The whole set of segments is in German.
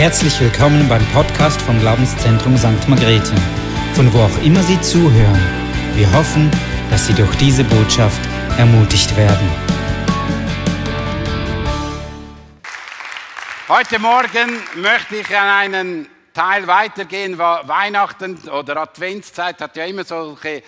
herzlich willkommen beim Podcast vom Glaubenszentrum St. Margrethe, von wo auch immer Sie zuhören. Wir hoffen, dass Sie durch diese Botschaft ermutigt werden. Heute Morgen möchte ich an einen Teil weitergehen, Weihnachten oder Adventszeit hat ja immer solche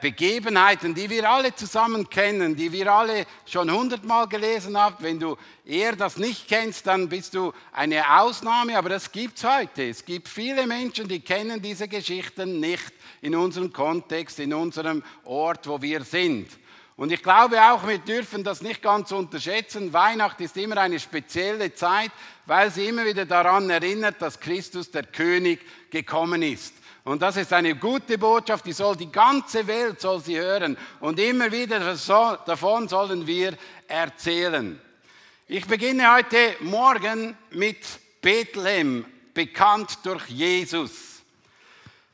Begebenheiten, die wir alle zusammen kennen, die wir alle schon hundertmal gelesen haben. Wenn du eher das nicht kennst, dann bist du eine Ausnahme, aber das gibt's heute. Es gibt viele Menschen, die kennen diese Geschichten nicht in unserem Kontext, in unserem Ort, wo wir sind. Und ich glaube auch, wir dürfen das nicht ganz unterschätzen. Weihnachten ist immer eine spezielle Zeit, weil sie immer wieder daran erinnert, dass Christus der König gekommen ist. Und das ist eine gute Botschaft, die soll die ganze Welt soll sie hören. Und immer wieder davon sollen wir erzählen. Ich beginne heute Morgen mit Bethlehem, bekannt durch Jesus.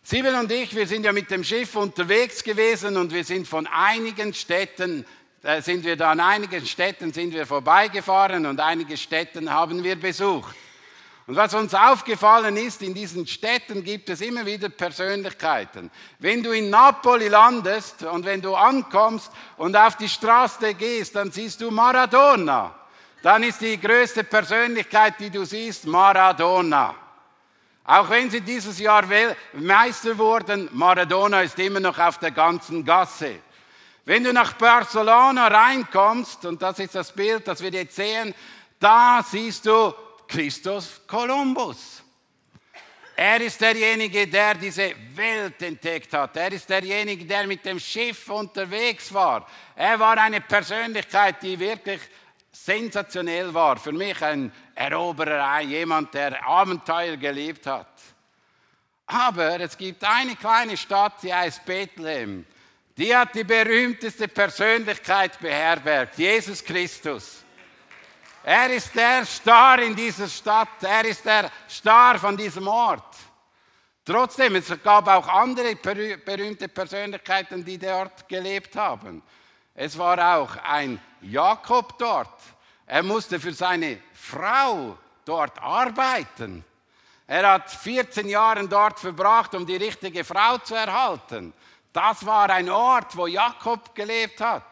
Sibyl und ich, wir sind ja mit dem Schiff unterwegs gewesen und wir sind von einigen Städten, äh, sind wir da an einigen Städten sind wir vorbeigefahren und einige Städten haben wir besucht. Und was uns aufgefallen ist, in diesen Städten gibt es immer wieder Persönlichkeiten. Wenn du in Napoli landest und wenn du ankommst und auf die Straße gehst, dann siehst du Maradona. Dann ist die größte Persönlichkeit, die du siehst, Maradona. Auch wenn sie dieses Jahr Meister wurden, Maradona ist immer noch auf der ganzen Gasse. Wenn du nach Barcelona reinkommst, und das ist das Bild, das wir jetzt sehen, da siehst du Christus Kolumbus. Er ist derjenige, der diese Welt entdeckt hat. Er ist derjenige, der mit dem Schiff unterwegs war. Er war eine Persönlichkeit, die wirklich sensationell war. Für mich ein Eroberer, jemand, der Abenteuer gelebt hat. Aber es gibt eine kleine Stadt, die heißt Bethlehem. Die hat die berühmteste Persönlichkeit beherbergt, Jesus Christus. Er ist der Star in dieser Stadt. Er ist der Star von diesem Ort. Trotzdem, es gab auch andere berühmte Persönlichkeiten, die dort gelebt haben. Es war auch ein Jakob dort. Er musste für seine Frau dort arbeiten. Er hat 14 Jahre dort verbracht, um die richtige Frau zu erhalten. Das war ein Ort, wo Jakob gelebt hat.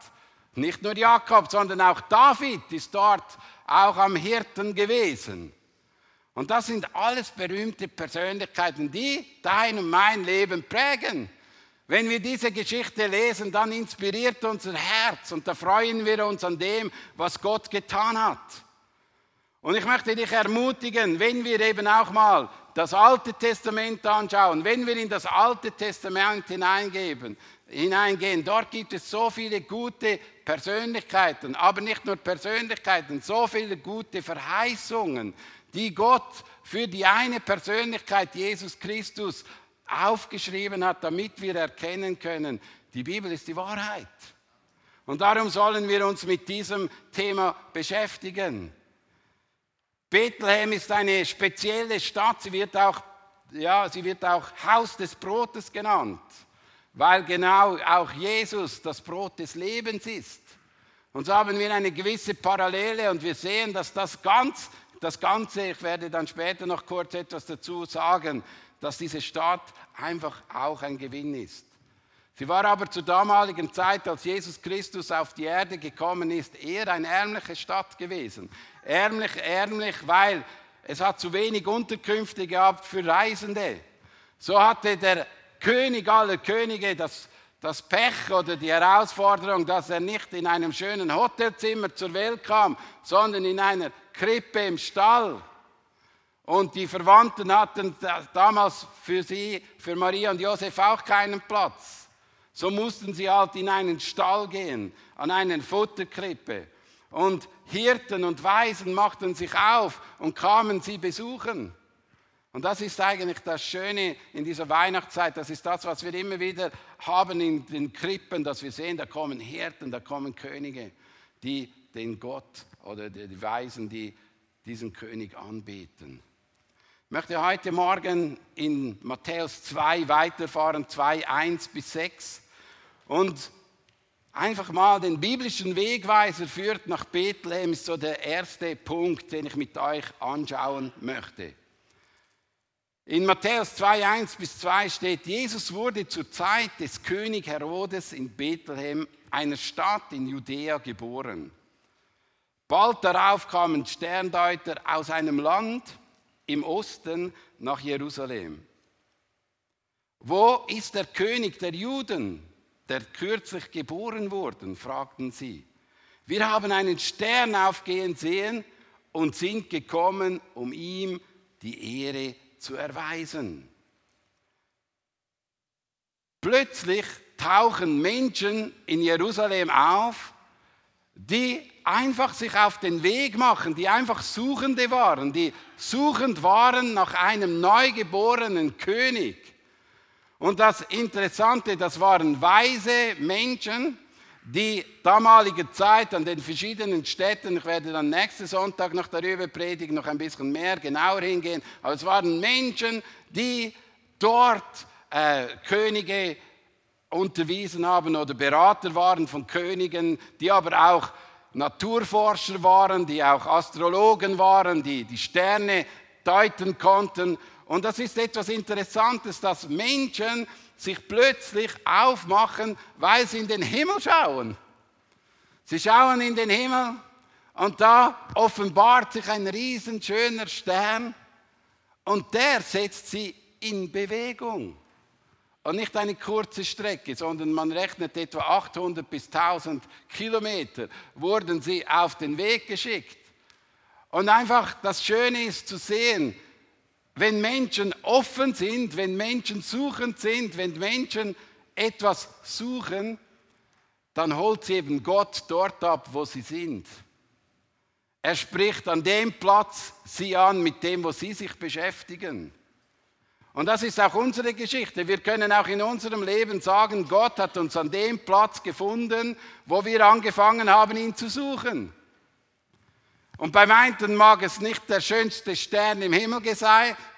Nicht nur Jakob, sondern auch David ist dort auch am Hirten gewesen. Und das sind alles berühmte Persönlichkeiten, die dein und mein Leben prägen. Wenn wir diese Geschichte lesen, dann inspiriert unser Herz und da freuen wir uns an dem, was Gott getan hat. Und ich möchte dich ermutigen, wenn wir eben auch mal das Alte Testament anschauen, wenn wir in das Alte Testament hineingeben, hineingehen. Dort gibt es so viele gute Persönlichkeiten, aber nicht nur Persönlichkeiten, so viele gute Verheißungen, die Gott für die eine Persönlichkeit Jesus Christus aufgeschrieben hat, damit wir erkennen können, die Bibel ist die Wahrheit. Und darum sollen wir uns mit diesem Thema beschäftigen. Bethlehem ist eine spezielle Stadt, sie wird auch, ja, sie wird auch Haus des Brotes genannt weil genau auch Jesus das Brot des Lebens ist. Und so haben wir eine gewisse Parallele und wir sehen, dass das, ganz, das Ganze, ich werde dann später noch kurz etwas dazu sagen, dass diese Stadt einfach auch ein Gewinn ist. Sie war aber zur damaligen Zeit, als Jesus Christus auf die Erde gekommen ist, eher eine ärmliche Stadt gewesen. Ärmlich, ärmlich, weil es hat zu wenig Unterkünfte gehabt für Reisende. So hatte der König aller Könige das, das Pech oder die Herausforderung, dass er nicht in einem schönen Hotelzimmer zur Welt kam, sondern in einer Krippe im Stall. Und die Verwandten hatten damals für sie, für Maria und Josef auch keinen Platz. So mussten sie halt in einen Stall gehen, an eine Futterkrippe. Und Hirten und Weisen machten sich auf und kamen sie besuchen. Und das ist eigentlich das Schöne in dieser Weihnachtszeit. Das ist das, was wir immer wieder haben in den Krippen, dass wir sehen, da kommen Hirten, da kommen Könige, die den Gott oder die Weisen, die diesen König anbeten. Ich möchte heute Morgen in Matthäus 2 weiterfahren, 2, 1 bis 6. Und einfach mal den biblischen Wegweiser führt nach Bethlehem, ist so der erste Punkt, den ich mit euch anschauen möchte. In Matthäus 2, 1 bis 2 steht, Jesus wurde zur Zeit des König Herodes in Bethlehem, einer Stadt in Judäa, geboren. Bald darauf kamen Sterndeuter aus einem Land im Osten nach Jerusalem. Wo ist der König der Juden, der kürzlich geboren wurde? fragten sie. Wir haben einen Stern aufgehen sehen und sind gekommen, um ihm die Ehre zu erweisen. Plötzlich tauchen Menschen in Jerusalem auf, die einfach sich auf den Weg machen, die einfach Suchende waren, die suchend waren nach einem neugeborenen König. Und das Interessante, das waren weise Menschen, die damalige Zeit an den verschiedenen Städten, ich werde dann nächsten Sonntag noch darüber predigen, noch ein bisschen mehr genauer hingehen, aber es waren Menschen, die dort äh, Könige unterwiesen haben oder Berater waren von Königen, die aber auch Naturforscher waren, die auch Astrologen waren, die die Sterne deuten konnten. Und das ist etwas Interessantes, dass Menschen sich plötzlich aufmachen, weil sie in den Himmel schauen. Sie schauen in den Himmel und da offenbart sich ein riesenschöner Stern und der setzt sie in Bewegung. Und nicht eine kurze Strecke, sondern man rechnet etwa 800 bis 1000 Kilometer wurden sie auf den Weg geschickt. Und einfach das Schöne ist zu sehen, wenn Menschen offen sind, wenn Menschen suchend sind, wenn Menschen etwas suchen, dann holt sie eben Gott dort ab, wo sie sind. Er spricht an dem Platz sie an, mit dem, wo sie sich beschäftigen. Und das ist auch unsere Geschichte. Wir können auch in unserem Leben sagen, Gott hat uns an dem Platz gefunden, wo wir angefangen haben, ihn zu suchen. Und beim einen mag es nicht der schönste Stern im Himmel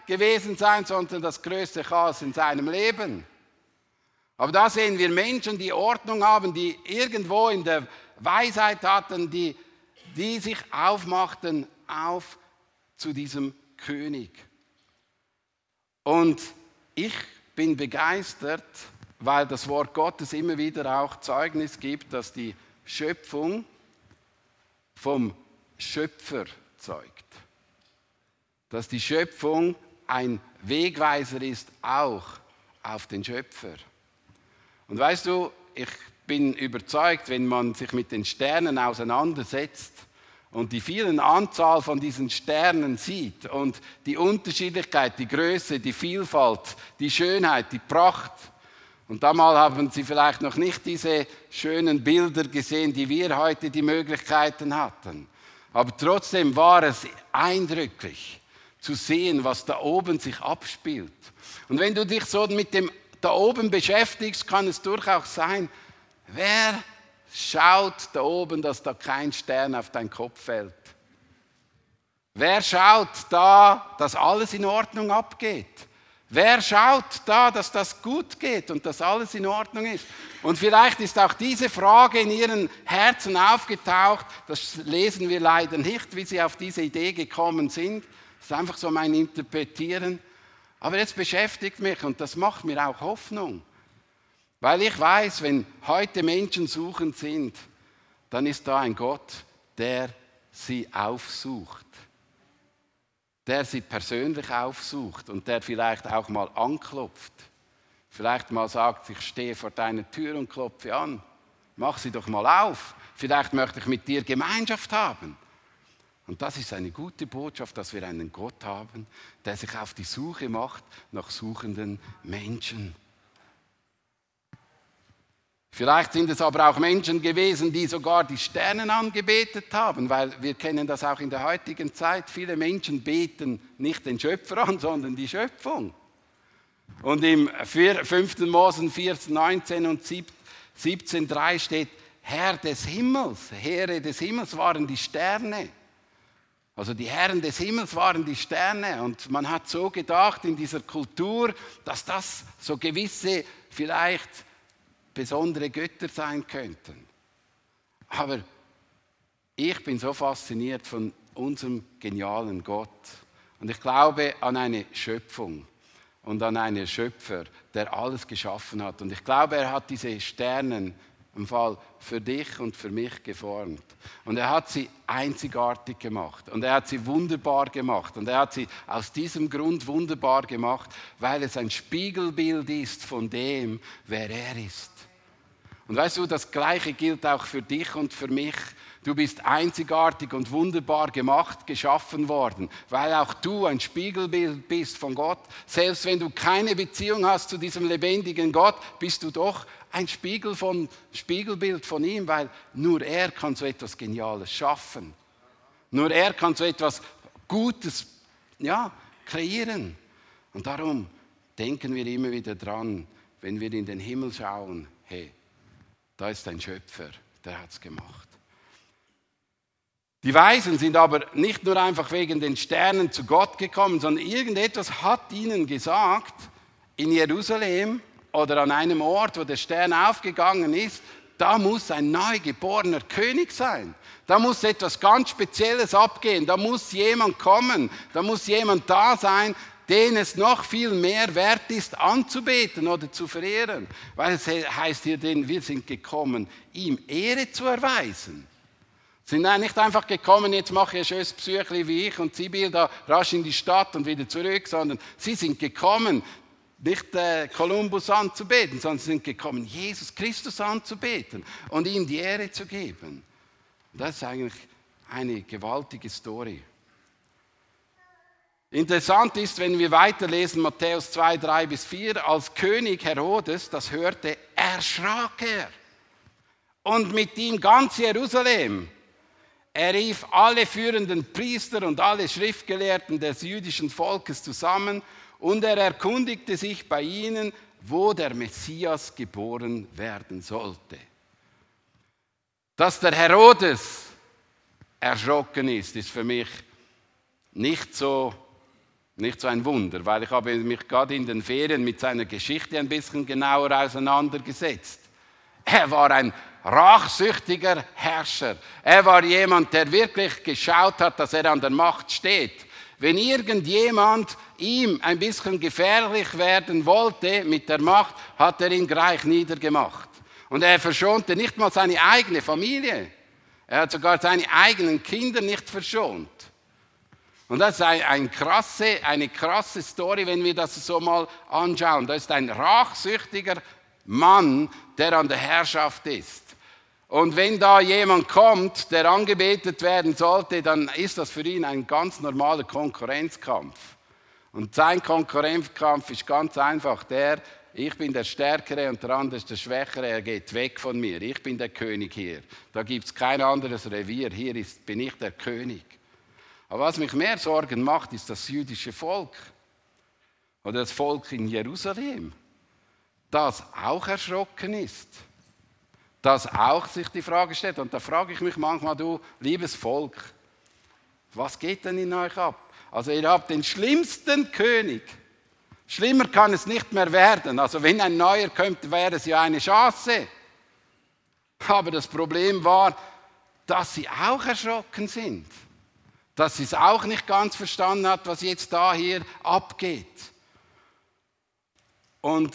gewesen sein, sondern das größte Chaos in seinem Leben. Aber da sehen wir Menschen, die Ordnung haben, die irgendwo in der Weisheit hatten, die, die sich aufmachten auf zu diesem König. Und ich bin begeistert, weil das Wort Gottes immer wieder auch Zeugnis gibt, dass die Schöpfung vom Schöpfer zeugt. Dass die Schöpfung ein Wegweiser ist auch auf den Schöpfer. Und weißt du, ich bin überzeugt, wenn man sich mit den Sternen auseinandersetzt, und die vielen Anzahl von diesen Sternen sieht und die Unterschiedlichkeit, die Größe, die Vielfalt, die Schönheit, die Pracht. Und damals haben sie vielleicht noch nicht diese schönen Bilder gesehen, die wir heute die Möglichkeiten hatten. Aber trotzdem war es eindrücklich zu sehen, was da oben sich abspielt. Und wenn du dich so mit dem da oben beschäftigst, kann es durchaus sein, wer schaut da oben, dass da kein Stern auf deinen Kopf fällt? Wer schaut da, dass alles in Ordnung abgeht? Wer schaut da, dass das gut geht und dass alles in Ordnung ist? Und vielleicht ist auch diese Frage in ihren Herzen aufgetaucht. Das lesen wir leider nicht, wie sie auf diese Idee gekommen sind. Das ist einfach so mein Interpretieren. Aber jetzt beschäftigt mich und das macht mir auch Hoffnung. Weil ich weiß, wenn heute Menschen suchend sind, dann ist da ein Gott, der sie aufsucht. Der sie persönlich aufsucht und der vielleicht auch mal anklopft. Vielleicht mal sagt, ich stehe vor deiner Tür und klopfe an. Mach sie doch mal auf. Vielleicht möchte ich mit dir Gemeinschaft haben. Und das ist eine gute Botschaft, dass wir einen Gott haben, der sich auf die Suche macht nach suchenden Menschen. Vielleicht sind es aber auch Menschen gewesen, die sogar die Sternen angebetet haben, weil wir kennen das auch in der heutigen Zeit. Viele Menschen beten nicht den Schöpfer an, sondern die Schöpfung. Und im 5. Mose 14, 19 und 17, 3 steht, Herr des Himmels, Heere des Himmels waren die Sterne. Also die Herren des Himmels waren die Sterne und man hat so gedacht in dieser Kultur, dass das so gewisse vielleicht besondere Götter sein könnten. Aber ich bin so fasziniert von unserem genialen Gott. Und ich glaube an eine Schöpfung. und an einen Schöpfer, der alles geschaffen hat. Und ich glaube, er hat diese Sternen im Fall für dich und für mich geformt. Und er hat sie einzigartig gemacht. Und er hat sie wunderbar gemacht. Und er hat sie aus diesem Grund wunderbar gemacht, weil es ein Spiegelbild ist von dem, wer er ist. Und weißt du, das Gleiche gilt auch für dich und für mich. Du bist einzigartig und wunderbar gemacht, geschaffen worden, weil auch du ein Spiegelbild bist von Gott. Selbst wenn du keine Beziehung hast zu diesem lebendigen Gott, bist du doch ein Spiegel von, Spiegelbild von ihm, weil nur er kann so etwas Geniales schaffen. Nur er kann so etwas Gutes ja, kreieren. Und darum denken wir immer wieder dran, wenn wir in den Himmel schauen, hey, da ist ein Schöpfer, der hat es gemacht. Die Weisen sind aber nicht nur einfach wegen den Sternen zu Gott gekommen, sondern irgendetwas hat ihnen gesagt, in Jerusalem oder an einem Ort, wo der Stern aufgegangen ist, da muss ein neugeborener König sein. Da muss etwas ganz Spezielles abgehen. Da muss jemand kommen. Da muss jemand da sein, den es noch viel mehr wert ist anzubeten oder zu verehren. Weil es heißt hier, denn wir sind gekommen, ihm Ehre zu erweisen. Sind nicht einfach gekommen, jetzt mache ich ein schönes Psychli wie ich und Sibyl da rasch in die Stadt und wieder zurück, sondern sie sind gekommen, nicht äh, Kolumbus anzubeten, sondern sie sind gekommen, Jesus Christus anzubeten und ihm die Ehre zu geben. Das ist eigentlich eine gewaltige Story. Interessant ist, wenn wir weiterlesen, Matthäus 2, 3 bis 4, als König Herodes das hörte, erschrak er. Und mit ihm ganz Jerusalem. Er rief alle führenden Priester und alle Schriftgelehrten des jüdischen Volkes zusammen und er erkundigte sich bei ihnen, wo der Messias geboren werden sollte. Dass der Herodes erschrocken ist, ist für mich nicht so, nicht so ein Wunder, weil ich habe mich gerade in den Ferien mit seiner Geschichte ein bisschen genauer auseinandergesetzt. Er war ein rachsüchtiger Herrscher. Er war jemand, der wirklich geschaut hat, dass er an der Macht steht. Wenn irgendjemand ihm ein bisschen gefährlich werden wollte mit der Macht, hat er ihn gleich niedergemacht. Und er verschonte nicht mal seine eigene Familie. Er hat sogar seine eigenen Kinder nicht verschont. Und das ist ein, ein krasse, eine krasse Story, wenn wir das so mal anschauen. Das ist ein rachsüchtiger Mann, der an der Herrschaft ist. Und wenn da jemand kommt, der angebetet werden sollte, dann ist das für ihn ein ganz normaler Konkurrenzkampf. Und sein Konkurrenzkampf ist ganz einfach der, ich bin der Stärkere und der andere ist der Schwächere, er geht weg von mir. Ich bin der König hier. Da gibt es kein anderes Revier. Hier ist, bin ich der König. Aber was mich mehr Sorgen macht, ist das jüdische Volk oder das Volk in Jerusalem, das auch erschrocken ist das auch sich die Frage stellt. Und da frage ich mich manchmal, du, liebes Volk, was geht denn in euch ab? Also ihr habt den schlimmsten König. Schlimmer kann es nicht mehr werden. Also wenn ein neuer kommt, wäre es ja eine Chance. Aber das Problem war, dass sie auch erschrocken sind. Dass sie es auch nicht ganz verstanden hat, was jetzt da hier abgeht. Und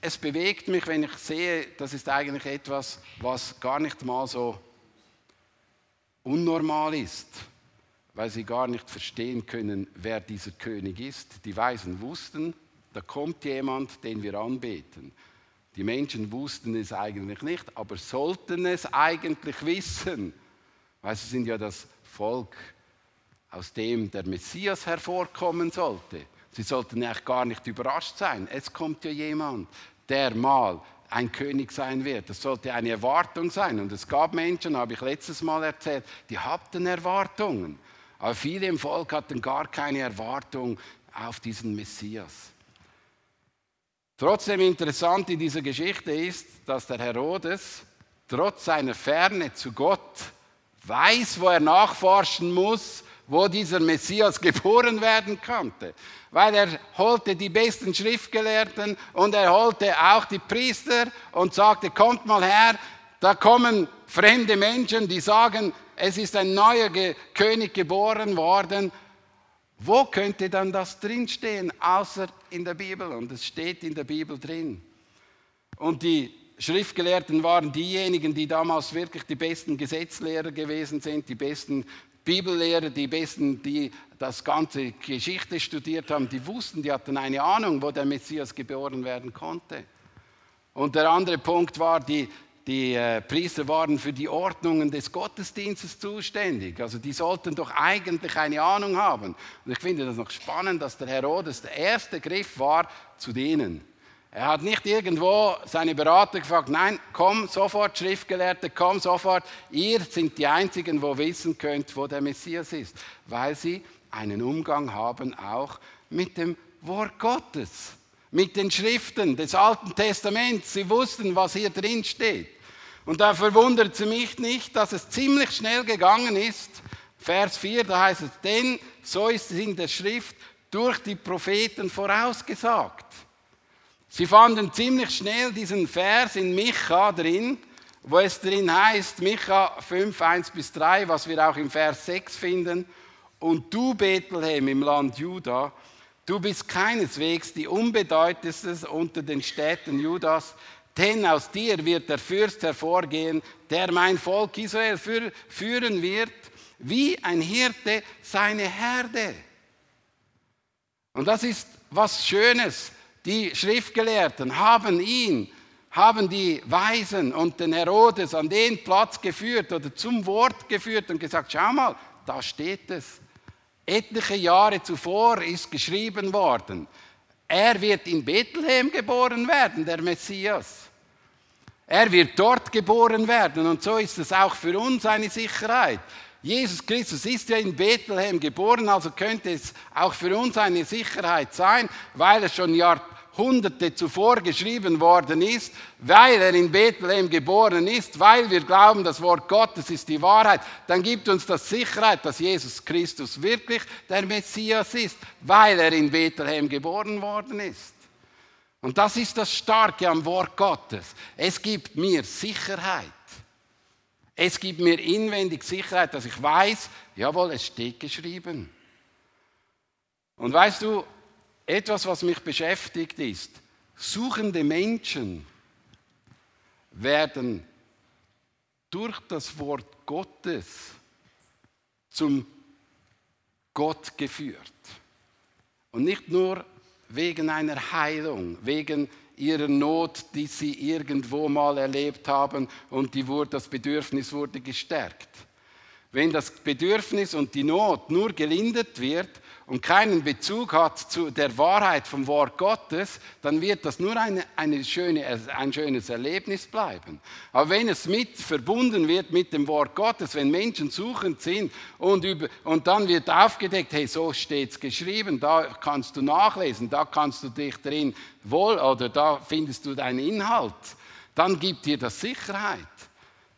es bewegt mich, wenn ich sehe, das ist eigentlich etwas, was gar nicht mal so unnormal ist, weil sie gar nicht verstehen können, wer dieser König ist. Die Weisen wussten, da kommt jemand, den wir anbeten. Die Menschen wussten es eigentlich nicht, aber sollten es eigentlich wissen, weil sie sind ja das Volk, aus dem der Messias hervorkommen sollte. Sie sollten eigentlich gar nicht überrascht sein. Es kommt ja jemand, der mal ein König sein wird. Das sollte eine Erwartung sein. Und es gab Menschen, habe ich letztes Mal erzählt, die hatten Erwartungen. Aber viele im Volk hatten gar keine Erwartung auf diesen Messias. Trotzdem interessant in dieser Geschichte ist, dass der Herodes trotz seiner Ferne zu Gott weiß, wo er nachforschen muss, wo dieser Messias geboren werden konnte. Weil er holte die besten Schriftgelehrten und er holte auch die Priester und sagte, kommt mal her, da kommen fremde Menschen, die sagen, es ist ein neuer König geboren worden. Wo könnte dann das drinstehen, außer in der Bibel und es steht in der Bibel drin. Und die Schriftgelehrten waren diejenigen, die damals wirklich die besten Gesetzlehrer gewesen sind, die besten Bibellehrer, die besten, die das ganze Geschichte studiert haben, die wussten, die hatten eine Ahnung, wo der Messias geboren werden konnte. Und der andere Punkt war, die, die äh, Priester waren für die Ordnungen des Gottesdienstes zuständig. Also die sollten doch eigentlich eine Ahnung haben. Und ich finde das noch spannend, dass der Herodes der erste Griff war zu denen. Er hat nicht irgendwo seine Berater gefragt, nein, komm sofort, Schriftgelehrte, komm sofort. Ihr sind die Einzigen, wo wissen könnt, wo der Messias ist. Weil sie einen Umgang haben auch mit dem Wort Gottes, mit den Schriften des Alten Testaments. Sie wussten, was hier drin steht. Und da verwundert es mich nicht, dass es ziemlich schnell gegangen ist. Vers 4, da heißt es, denn so ist es in der Schrift durch die Propheten vorausgesagt. Sie fanden ziemlich schnell diesen Vers in Micha drin, wo es drin heißt, Micha 5, 1 bis 3, was wir auch im Vers 6 finden. Und du, Bethlehem im Land Juda, du bist keineswegs die unbedeutendste unter den Städten Judas, denn aus dir wird der Fürst hervorgehen, der mein Volk Israel führen wird, wie ein Hirte seine Herde. Und das ist was Schönes. Die Schriftgelehrten haben ihn, haben die Weisen und den Herodes an den Platz geführt oder zum Wort geführt und gesagt, schau mal, da steht es. Etliche Jahre zuvor ist geschrieben worden, er wird in Bethlehem geboren werden, der Messias. Er wird dort geboren werden und so ist es auch für uns eine Sicherheit. Jesus Christus ist ja in Bethlehem geboren, also könnte es auch für uns eine Sicherheit sein, weil er schon Jahrhunderte zuvor geschrieben worden ist, weil er in Bethlehem geboren ist, weil wir glauben, das Wort Gottes ist die Wahrheit, dann gibt uns das Sicherheit, dass Jesus Christus wirklich der Messias ist, weil er in Bethlehem geboren worden ist. Und das ist das Starke am Wort Gottes. Es gibt mir Sicherheit. Es gibt mir inwendig Sicherheit, dass ich weiß, jawohl, es steht geschrieben. Und weißt du, etwas, was mich beschäftigt ist, suchende Menschen werden durch das Wort Gottes zum Gott geführt. Und nicht nur wegen einer Heilung, wegen ihrer Not, die sie irgendwo mal erlebt haben und die wurde, das Bedürfnis wurde gestärkt. Wenn das Bedürfnis und die Not nur gelindert wird und keinen Bezug hat zu der Wahrheit vom Wort Gottes, dann wird das nur eine, eine schöne, ein schönes Erlebnis bleiben. Aber wenn es mit verbunden wird mit dem Wort Gottes, wenn Menschen suchend sind und, über, und dann wird aufgedeckt, hey, so steht es geschrieben, da kannst du nachlesen, da kannst du dich drin wohl oder da findest du deinen Inhalt, dann gibt dir das Sicherheit.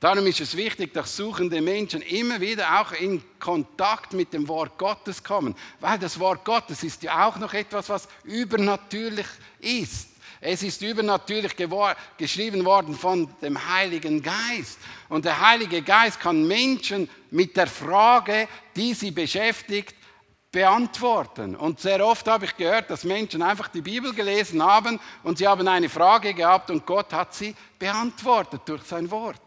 Darum ist es wichtig, dass suchende Menschen immer wieder auch in Kontakt mit dem Wort Gottes kommen, weil das Wort Gottes ist ja auch noch etwas, was übernatürlich ist. Es ist übernatürlich geschrieben worden von dem Heiligen Geist. Und der Heilige Geist kann Menschen mit der Frage, die sie beschäftigt, beantworten. Und sehr oft habe ich gehört, dass Menschen einfach die Bibel gelesen haben und sie haben eine Frage gehabt und Gott hat sie beantwortet durch sein Wort.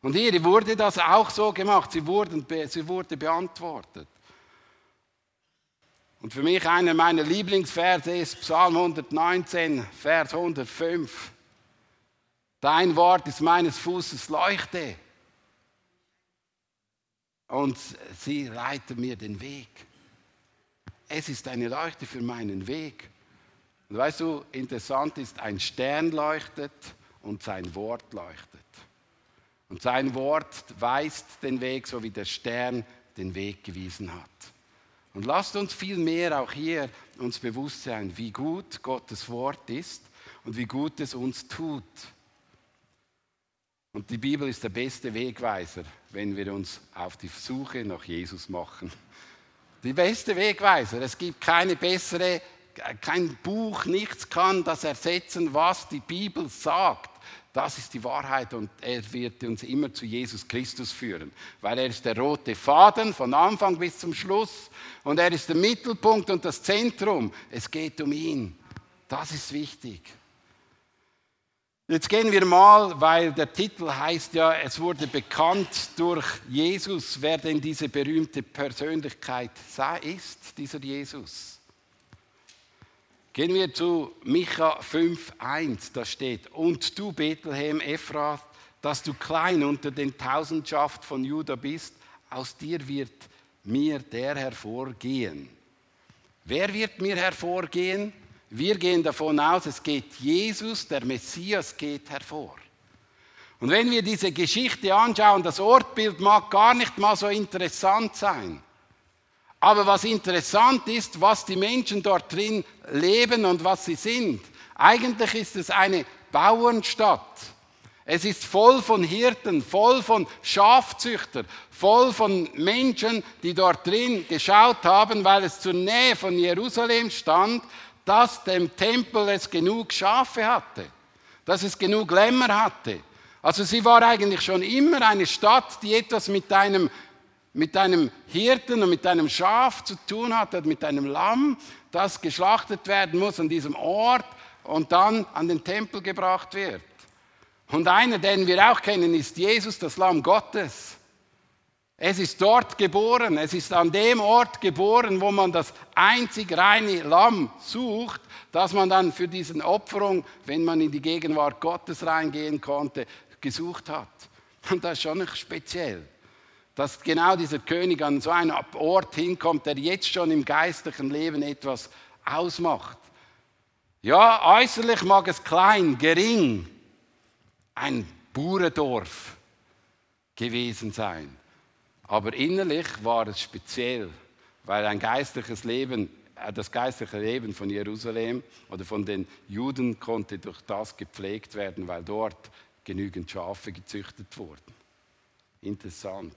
Und hier wurde das auch so gemacht, sie, wurden, sie wurde beantwortet. Und für mich einer meiner Lieblingsverse ist Psalm 119, Vers 105. Dein Wort ist meines Fußes Leuchte. Und sie leiten mir den Weg. Es ist eine Leuchte für meinen Weg. Und weißt du, interessant ist, ein Stern leuchtet und sein Wort leuchtet. Und sein Wort weist den Weg, so wie der Stern den Weg gewiesen hat. Und lasst uns viel mehr auch hier uns bewusst sein, wie gut Gottes Wort ist und wie gut es uns tut. Und die Bibel ist der beste Wegweiser, wenn wir uns auf die Suche nach Jesus machen. Die beste Wegweiser. Es gibt keine bessere kein Buch, nichts kann das ersetzen, was die Bibel sagt. Das ist die Wahrheit und er wird uns immer zu Jesus Christus führen, weil er ist der rote Faden von Anfang bis zum Schluss und er ist der Mittelpunkt und das Zentrum. Es geht um ihn. Das ist wichtig. Jetzt gehen wir mal, weil der Titel heißt ja, es wurde bekannt durch Jesus, wer denn diese berühmte Persönlichkeit ist, dieser Jesus. Gehen wir zu Micha 5,1, da steht, und du Bethlehem Ephrath, dass du klein unter den Tausendschaft von Juda bist, aus dir wird mir der hervorgehen. Wer wird mir hervorgehen? Wir gehen davon aus, es geht Jesus, der Messias geht hervor. Und wenn wir diese Geschichte anschauen, das Ortbild mag gar nicht mal so interessant sein. Aber was interessant ist, was die Menschen dort drin leben und was sie sind. Eigentlich ist es eine Bauernstadt. Es ist voll von Hirten, voll von Schafzüchtern, voll von Menschen, die dort drin geschaut haben, weil es zur Nähe von Jerusalem stand, dass dem Tempel es genug Schafe hatte, dass es genug Lämmer hatte. Also sie war eigentlich schon immer eine Stadt, die etwas mit einem, mit einem Hirten und mit einem Schaf zu tun hatte, mit einem Lamm, das geschlachtet werden muss an diesem Ort und dann an den Tempel gebracht wird. Und einer, den wir auch kennen, ist Jesus, das Lamm Gottes. Es ist dort geboren, es ist an dem Ort geboren, wo man das einzig reine Lamm sucht, das man dann für diesen Opferung, wenn man in die Gegenwart Gottes reingehen konnte, gesucht hat. Und das ist schon nicht speziell, dass genau dieser König an so einen Ort hinkommt, der jetzt schon im geistlichen Leben etwas ausmacht. Ja, äußerlich mag es klein, gering, ein Bauerdorf gewesen sein. Aber innerlich war es speziell, weil ein geistliches Leben, äh, das geistliche Leben von Jerusalem oder von den Juden konnte durch das gepflegt werden, weil dort genügend Schafe gezüchtet wurden. Interessant.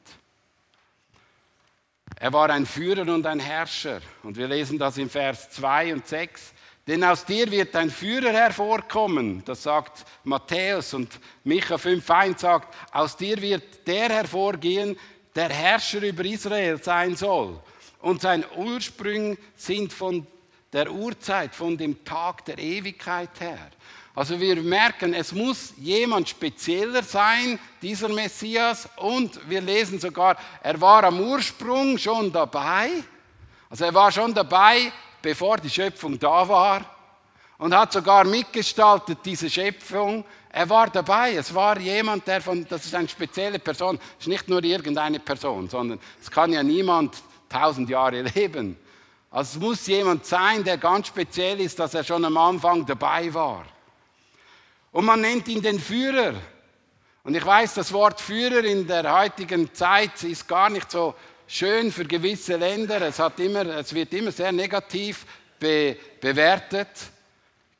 Er war ein Führer und ein Herrscher. Und wir lesen das in Vers 2 und 6. Denn aus dir wird ein Führer hervorkommen, das sagt Matthäus und Micha 5,1 sagt, aus dir wird der hervorgehen, der Herrscher über Israel sein soll. Und sein Ursprung sind von der Urzeit, von dem Tag der Ewigkeit her. Also wir merken, es muss jemand spezieller sein, dieser Messias. Und wir lesen sogar, er war am Ursprung schon dabei. Also er war schon dabei, bevor die Schöpfung da war. Und hat sogar mitgestaltet diese Schöpfung. Er war dabei. Es war jemand, der von, das ist eine spezielle Person. Es ist nicht nur irgendeine Person, sondern es kann ja niemand tausend Jahre leben. Also es muss jemand sein, der ganz speziell ist, dass er schon am Anfang dabei war. Und man nennt ihn den Führer. Und ich weiß, das Wort Führer in der heutigen Zeit ist gar nicht so schön für gewisse Länder. Es, hat immer, es wird immer sehr negativ be, bewertet.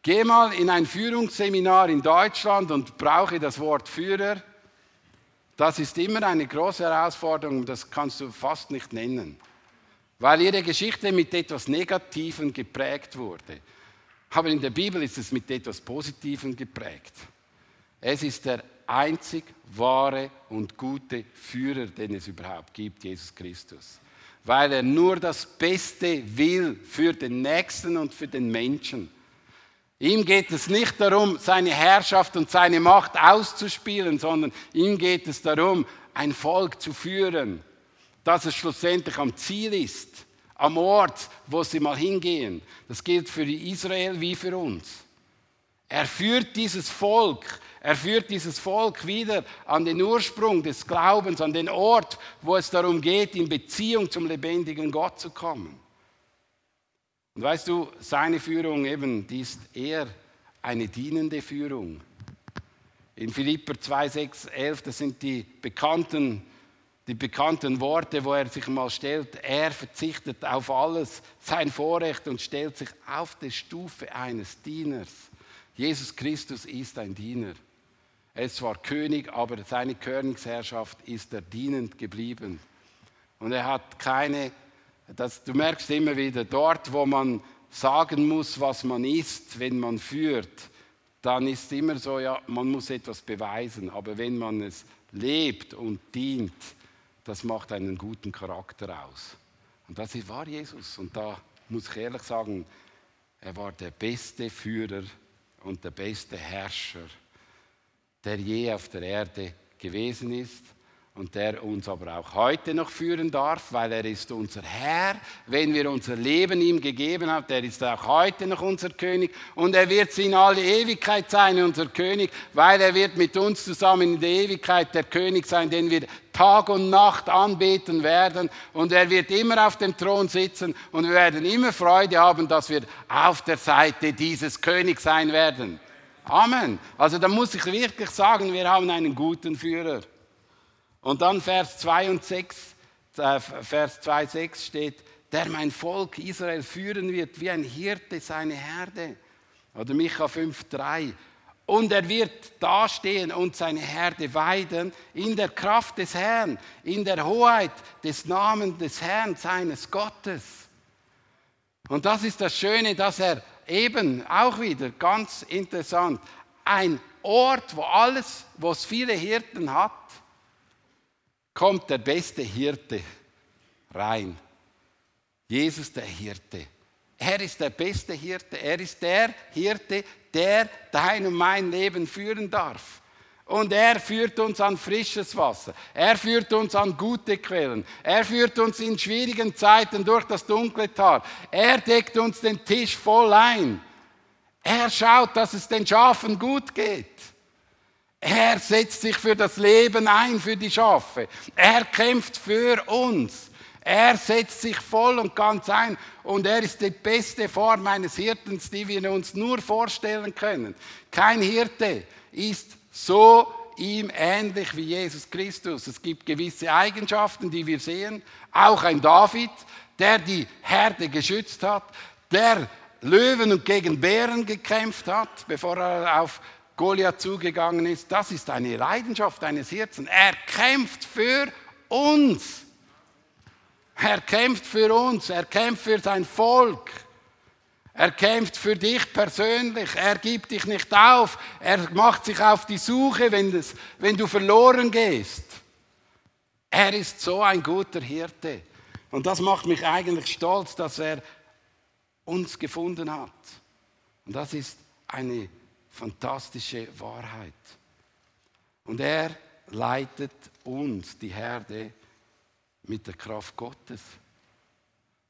Geh mal in ein Führungsseminar in Deutschland und brauche das Wort Führer. Das ist immer eine große Herausforderung, das kannst du fast nicht nennen, weil ihre Geschichte mit etwas Negativem geprägt wurde. Aber in der Bibel ist es mit etwas Positivem geprägt. Es ist der einzig wahre und gute Führer, den es überhaupt gibt, Jesus Christus. Weil er nur das Beste will für den Nächsten und für den Menschen. Ihm geht es nicht darum, seine Herrschaft und seine Macht auszuspielen, sondern ihm geht es darum, ein Volk zu führen, dass es schlussendlich am Ziel ist, am Ort, wo sie mal hingehen. Das gilt für Israel wie für uns. Er führt dieses Volk, er führt dieses Volk wieder an den Ursprung des Glaubens, an den Ort, wo es darum geht, in Beziehung zum lebendigen Gott zu kommen. Und weißt du, seine Führung eben, die ist eher eine dienende Führung. In Philipper 2, 6, 11, das sind die bekannten, die bekannten Worte, wo er sich mal stellt, er verzichtet auf alles, sein Vorrecht und stellt sich auf die Stufe eines Dieners. Jesus Christus ist ein Diener. Er ist zwar König, aber seine Königsherrschaft ist er dienend geblieben. Und er hat keine das, du merkst immer wieder, dort, wo man sagen muss, was man ist, wenn man führt, dann ist immer so, ja, man muss etwas beweisen. Aber wenn man es lebt und dient, das macht einen guten Charakter aus. Und das war Jesus. Und da muss ich ehrlich sagen, er war der beste Führer und der beste Herrscher, der je auf der Erde gewesen ist und der uns aber auch heute noch führen darf, weil er ist unser Herr. Wenn wir unser Leben ihm gegeben haben, der ist auch heute noch unser König und er wird in alle Ewigkeit sein, unser König, weil er wird mit uns zusammen in der Ewigkeit der König sein, den wir Tag und Nacht anbeten werden und er wird immer auf dem Thron sitzen und wir werden immer Freude haben, dass wir auf der Seite dieses Königs sein werden. Amen. Also da muss ich wirklich sagen, wir haben einen guten Führer. Und dann Vers 2 und 6, äh, Vers 2, 6 steht, der mein Volk Israel führen wird, wie ein Hirte seine Herde. Oder Micha 5, 3. Und er wird dastehen und seine Herde weiden in der Kraft des Herrn, in der Hoheit des Namens des Herrn, seines Gottes. Und das ist das Schöne, dass er eben auch wieder ganz interessant, ein Ort, wo alles, wo es viele Hirten hat, kommt der beste Hirte rein. Jesus der Hirte. Er ist der beste Hirte. Er ist der Hirte, der dein und mein Leben führen darf. Und er führt uns an frisches Wasser. Er führt uns an gute Quellen. Er führt uns in schwierigen Zeiten durch das dunkle Tal. Er deckt uns den Tisch voll ein. Er schaut, dass es den Schafen gut geht. Er setzt sich für das Leben ein, für die Schafe. Er kämpft für uns. Er setzt sich voll und ganz ein und er ist die beste Form eines Hirtens, die wir uns nur vorstellen können. Kein Hirte ist so ihm ähnlich wie Jesus Christus. Es gibt gewisse Eigenschaften, die wir sehen. Auch ein David, der die Herde geschützt hat, der Löwen und gegen Bären gekämpft hat, bevor er auf Goliath zugegangen ist, das ist eine Leidenschaft eines Herzens. Er kämpft für uns. Er kämpft für uns. Er kämpft für sein Volk. Er kämpft für dich persönlich. Er gibt dich nicht auf. Er macht sich auf die Suche, wenn, das, wenn du verloren gehst. Er ist so ein guter Hirte. Und das macht mich eigentlich stolz, dass er uns gefunden hat. Und das ist eine fantastische Wahrheit. Und er leitet uns, die Herde, mit der Kraft Gottes.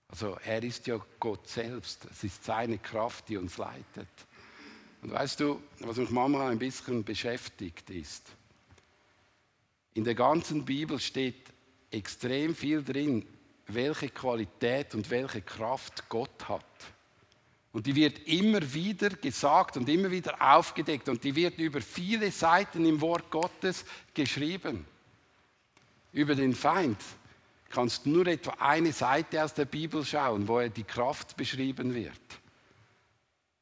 Also er ist ja Gott selbst. Es ist seine Kraft, die uns leitet. Und weißt du, was mich manchmal ein bisschen beschäftigt ist? In der ganzen Bibel steht extrem viel drin, welche Qualität und welche Kraft Gott hat. Und die wird immer wieder gesagt und immer wieder aufgedeckt und die wird über viele Seiten im Wort Gottes geschrieben. Über den Feind kannst du nur etwa eine Seite aus der Bibel schauen, wo er die Kraft beschrieben wird.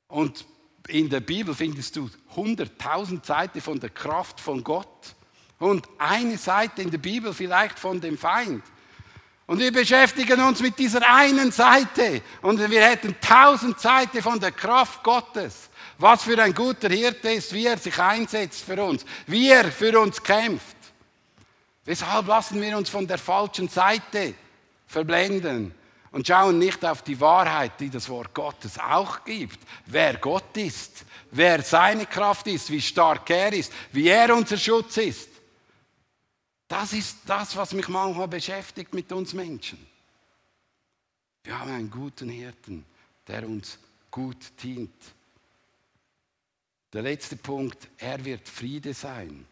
Und in der Bibel findest du hunderttausend Seiten von der Kraft von Gott und eine Seite in der Bibel vielleicht von dem Feind. Und wir beschäftigen uns mit dieser einen Seite. Und wir hätten tausend Seiten von der Kraft Gottes. Was für ein guter Hirte ist, wie er sich einsetzt für uns, wie er für uns kämpft. Weshalb lassen wir uns von der falschen Seite verblenden und schauen nicht auf die Wahrheit, die das Wort Gottes auch gibt. Wer Gott ist, wer seine Kraft ist, wie stark er ist, wie er unser Schutz ist. Das ist das, was mich manchmal beschäftigt mit uns Menschen. Wir haben einen guten Hirten, der uns gut dient. Der letzte Punkt, er wird Friede sein.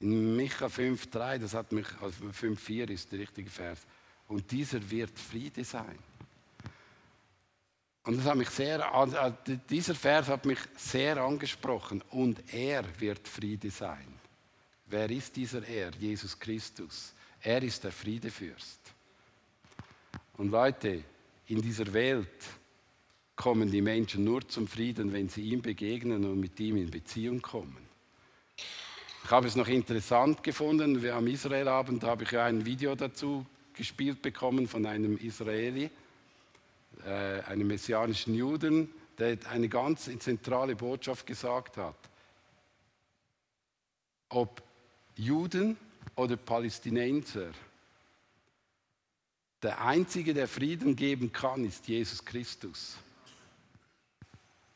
In Micha 5,3, das hat mich, also 5,4 ist der richtige Vers. Und dieser wird Friede sein. Und das hat mich sehr, dieser Vers hat mich sehr angesprochen. Und er wird Friede sein. Wer ist dieser Er? Jesus Christus. Er ist der Friedefürst. Und Leute, in dieser Welt kommen die Menschen nur zum Frieden, wenn sie ihm begegnen und mit ihm in Beziehung kommen. Ich habe es noch interessant gefunden, am Israelabend habe ich ein Video dazu gespielt bekommen von einem Israeli. äh, einem messianischen Juden, der eine ganz zentrale Botschaft gesagt hat. Ob Juden oder Palästinenser, der Einzige, der Frieden geben kann, ist Jesus Christus.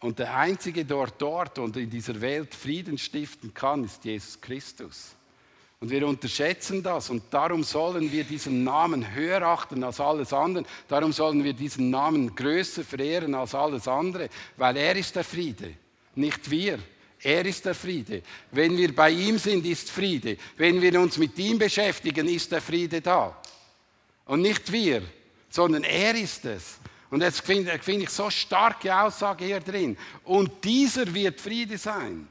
Und der Einzige, der dort und in dieser Welt Frieden stiften kann, ist Jesus Christus. Und wir unterschätzen das und darum sollen wir diesen Namen höher achten als alles andere. Darum sollen wir diesen Namen größer verehren als alles andere, weil er ist der Friede, nicht wir. Er ist der Friede. Wenn wir bei ihm sind, ist Friede. Wenn wir uns mit ihm beschäftigen, ist der Friede da. Und nicht wir, sondern er ist es. Und jetzt finde find ich so starke Aussage hier drin. Und dieser wird Friede sein.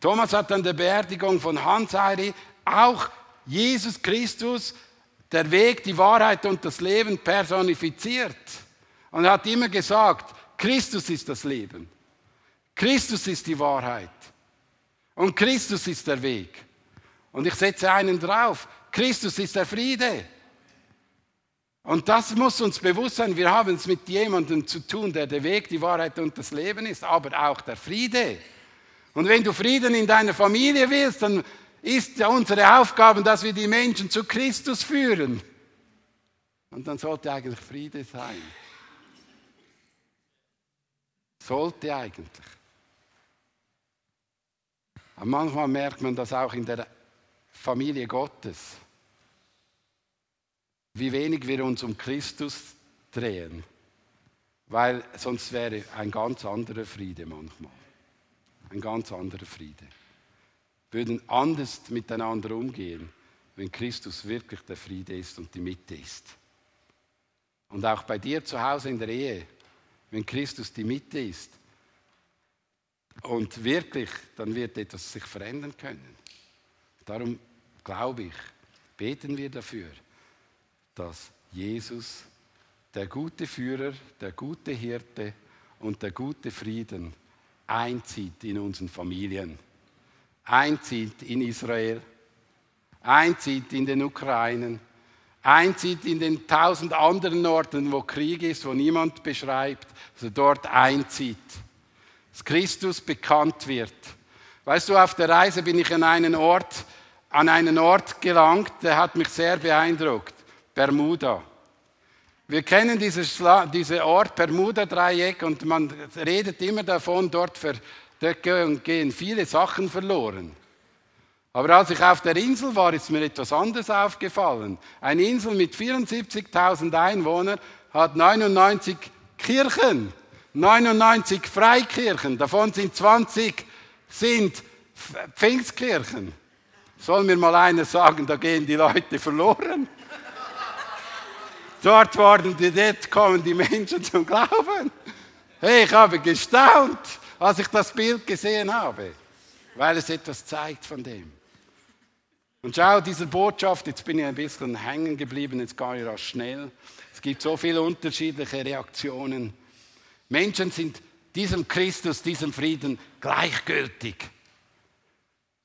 Thomas hat an der Beerdigung von Hans Heiri auch Jesus Christus, der Weg, die Wahrheit und das Leben personifiziert. Und er hat immer gesagt, Christus ist das Leben. Christus ist die Wahrheit. Und Christus ist der Weg. Und ich setze einen drauf. Christus ist der Friede. Und das muss uns bewusst sein, wir haben es mit jemandem zu tun, der der Weg, die Wahrheit und das Leben ist, aber auch der Friede. Und wenn du Frieden in deiner Familie willst, dann ist ja unsere Aufgabe, dass wir die Menschen zu Christus führen. Und dann sollte eigentlich Friede sein. Sollte eigentlich. Aber manchmal merkt man das auch in der Familie Gottes wie wenig wir uns um Christus drehen, weil sonst wäre ein ganz anderer Friede manchmal. Ein ganz anderer Friede. Wir würden anders miteinander umgehen, wenn Christus wirklich der Friede ist und die Mitte ist. Und auch bei dir zu Hause in der Ehe, wenn Christus die Mitte ist und wirklich, dann wird etwas sich verändern können. Darum glaube ich, beten wir dafür, dass Jesus, der gute Führer, der gute Hirte und der gute Frieden einzieht in unseren Familien, einzieht in Israel, einzieht in den Ukrainen, einzieht in den tausend anderen Orten, wo Krieg ist, wo niemand beschreibt, er dort einzieht, dass Christus bekannt wird. Weißt du, auf der Reise bin ich an einen Ort, an einen Ort gelangt, der hat mich sehr beeindruckt. Bermuda. Wir kennen diesen Ort Bermuda-Dreieck und man redet immer davon, dort, für, dort gehen viele Sachen verloren. Aber als ich auf der Insel war, ist mir etwas anderes aufgefallen. Eine Insel mit 74.000 Einwohnern hat 99 Kirchen, 99 Freikirchen. Davon sind 20 sind Pfingstkirchen. Soll mir mal einer sagen, da gehen die Leute verloren? Dort worden die, dort kommen die Menschen zum Glauben. Hey, ich habe gestaunt, als ich das Bild gesehen habe, weil es etwas zeigt von dem. Und schau, diese Botschaft, jetzt bin ich ein bisschen hängen geblieben, jetzt gehe ich rasch schnell. Es gibt so viele unterschiedliche Reaktionen. Menschen sind diesem Christus, diesem Frieden gleichgültig.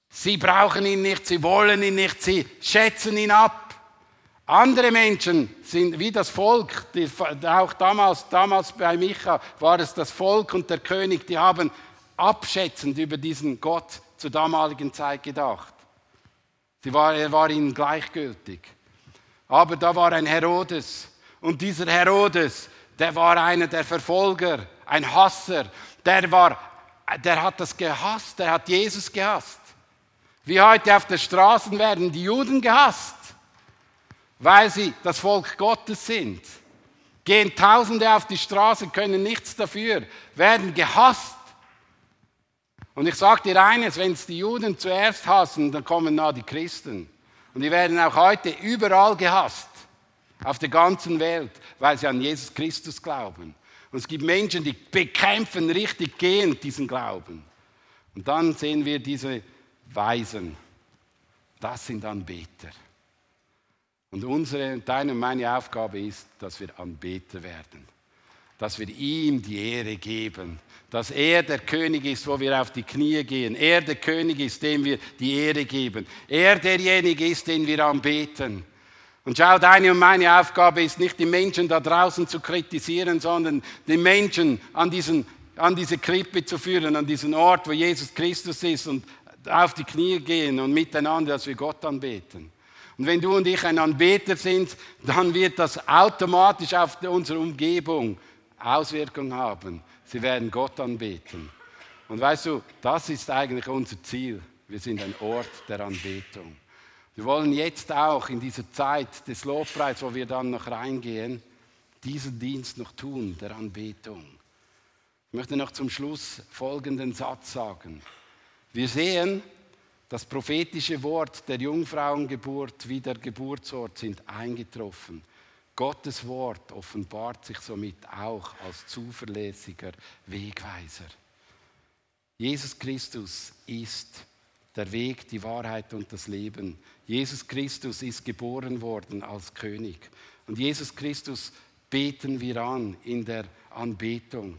Sie brauchen ihn nicht, sie wollen ihn nicht, sie schätzen ihn ab. Andere Menschen sind wie das Volk, die, auch damals, damals bei Micha war es das Volk und der König, die haben abschätzend über diesen Gott zur damaligen Zeit gedacht. Sie war, er war ihnen gleichgültig. Aber da war ein Herodes und dieser Herodes, der war einer der Verfolger, ein Hasser, der, war, der hat das gehasst, der hat Jesus gehasst. Wie heute auf den Straßen werden die Juden gehasst weil sie das Volk Gottes sind. Gehen Tausende auf die Straße, können nichts dafür, werden gehasst. Und ich sage dir eines, wenn es die Juden zuerst hassen, dann kommen nah die Christen. Und die werden auch heute überall gehasst, auf der ganzen Welt, weil sie an Jesus Christus glauben. Und es gibt Menschen, die bekämpfen richtig gehend diesen Glauben. Und dann sehen wir diese Weisen. Das sind Anbeter. Und unsere, deine und meine Aufgabe ist, dass wir Anbeter werden. Dass wir ihm die Ehre geben. Dass er der König ist, wo wir auf die Knie gehen. Er der König ist, dem wir die Ehre geben. Er derjenige ist, den wir anbeten. Und schau, deine und meine Aufgabe ist nicht, die Menschen da draußen zu kritisieren, sondern die Menschen an, diesen, an diese Krippe zu führen, an diesen Ort, wo Jesus Christus ist und auf die Knie gehen und miteinander, dass wir Gott anbeten. Und wenn du und ich ein Anbeter sind, dann wird das automatisch auf unsere Umgebung Auswirkungen haben. Sie werden Gott anbeten. Und weißt du, das ist eigentlich unser Ziel. Wir sind ein Ort der Anbetung. Wir wollen jetzt auch in dieser Zeit des Lobpreis, wo wir dann noch reingehen, diesen Dienst noch tun, der Anbetung. Ich möchte noch zum Schluss folgenden Satz sagen. Wir sehen, das prophetische Wort der Jungfrauengeburt wie der Geburtsort sind eingetroffen. Gottes Wort offenbart sich somit auch als zuverlässiger Wegweiser. Jesus Christus ist der Weg, die Wahrheit und das Leben. Jesus Christus ist geboren worden als König. Und Jesus Christus beten wir an in der Anbetung.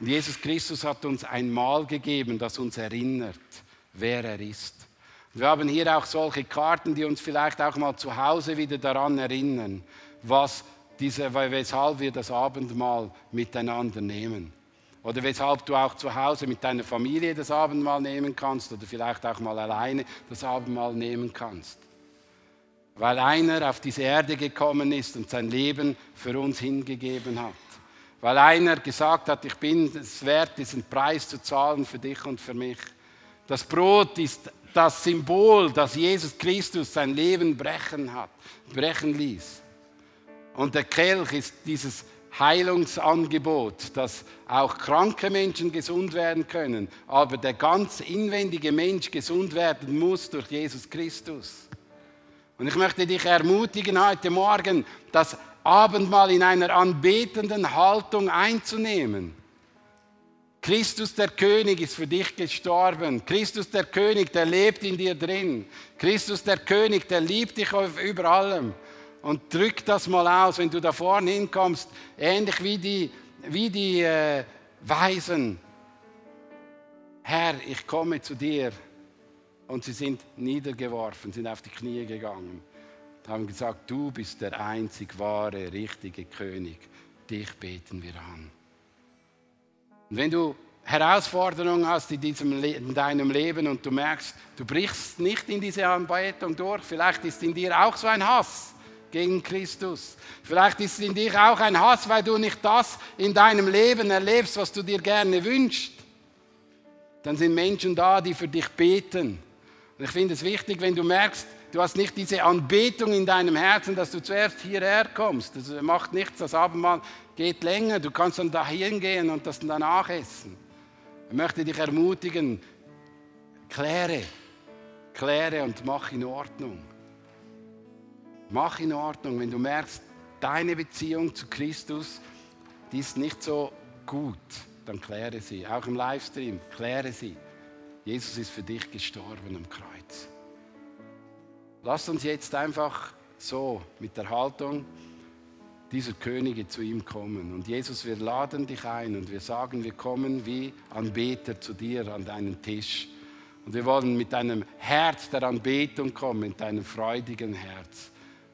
Und Jesus Christus hat uns ein Mahl gegeben, das uns erinnert, wer er ist. Und wir haben hier auch solche Karten, die uns vielleicht auch mal zu Hause wieder daran erinnern, was diese, weshalb wir das Abendmahl miteinander nehmen. Oder weshalb du auch zu Hause mit deiner Familie das Abendmahl nehmen kannst oder vielleicht auch mal alleine das Abendmahl nehmen kannst. Weil einer auf diese Erde gekommen ist und sein Leben für uns hingegeben hat. Weil einer gesagt hat, ich bin es wert, diesen Preis zu zahlen für dich und für mich. Das Brot ist das Symbol, dass Jesus Christus sein Leben brechen hat, brechen ließ. Und der Kelch ist dieses Heilungsangebot, dass auch kranke Menschen gesund werden können, aber der ganz inwendige Mensch gesund werden muss durch Jesus Christus. Und ich möchte dich ermutigen heute Morgen, das Abendmahl in einer anbetenden Haltung einzunehmen. Christus der König ist für dich gestorben. Christus der König, der lebt in dir drin. Christus der König, der liebt dich über allem und drück das mal aus, wenn du da vorne hinkommst, ähnlich wie die, wie die äh, Weisen. Herr, ich komme zu dir. Und sie sind niedergeworfen, sind auf die Knie gegangen und haben gesagt, du bist der einzig wahre, richtige König. Dich beten wir an. Und wenn du Herausforderungen hast in, diesem, in deinem Leben und du merkst, du brichst nicht in diese Anbetung durch, vielleicht ist in dir auch so ein Hass gegen Christus. Vielleicht ist in dir auch ein Hass, weil du nicht das in deinem Leben erlebst, was du dir gerne wünschst. Dann sind Menschen da, die für dich beten. Und ich finde es wichtig, wenn du merkst, du hast nicht diese Anbetung in deinem Herzen, dass du zuerst hierher kommst. Das macht nichts, das Abendmahl geht länger. Du kannst dann dahin gehen und das danach essen. Ich möchte dich ermutigen, kläre, kläre und mach in Ordnung. Mach in Ordnung, wenn du merkst, deine Beziehung zu Christus, die ist nicht so gut, dann kläre sie. Auch im Livestream, kläre sie. Jesus ist für dich gestorben am Kreuz. Lass uns jetzt einfach so mit der Haltung dieser Könige zu ihm kommen. Und Jesus, wir laden dich ein und wir sagen, wir kommen wie Anbeter zu dir an deinen Tisch. Und wir wollen mit einem Herz der Anbetung kommen, mit deinem freudigen Herz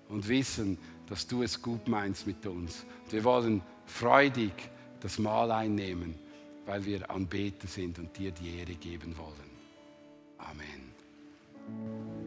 und wissen, dass du es gut meinst mit uns. Wir wollen freudig das Mahl einnehmen, weil wir Anbeter sind und dir die Ehre geben wollen. Amen.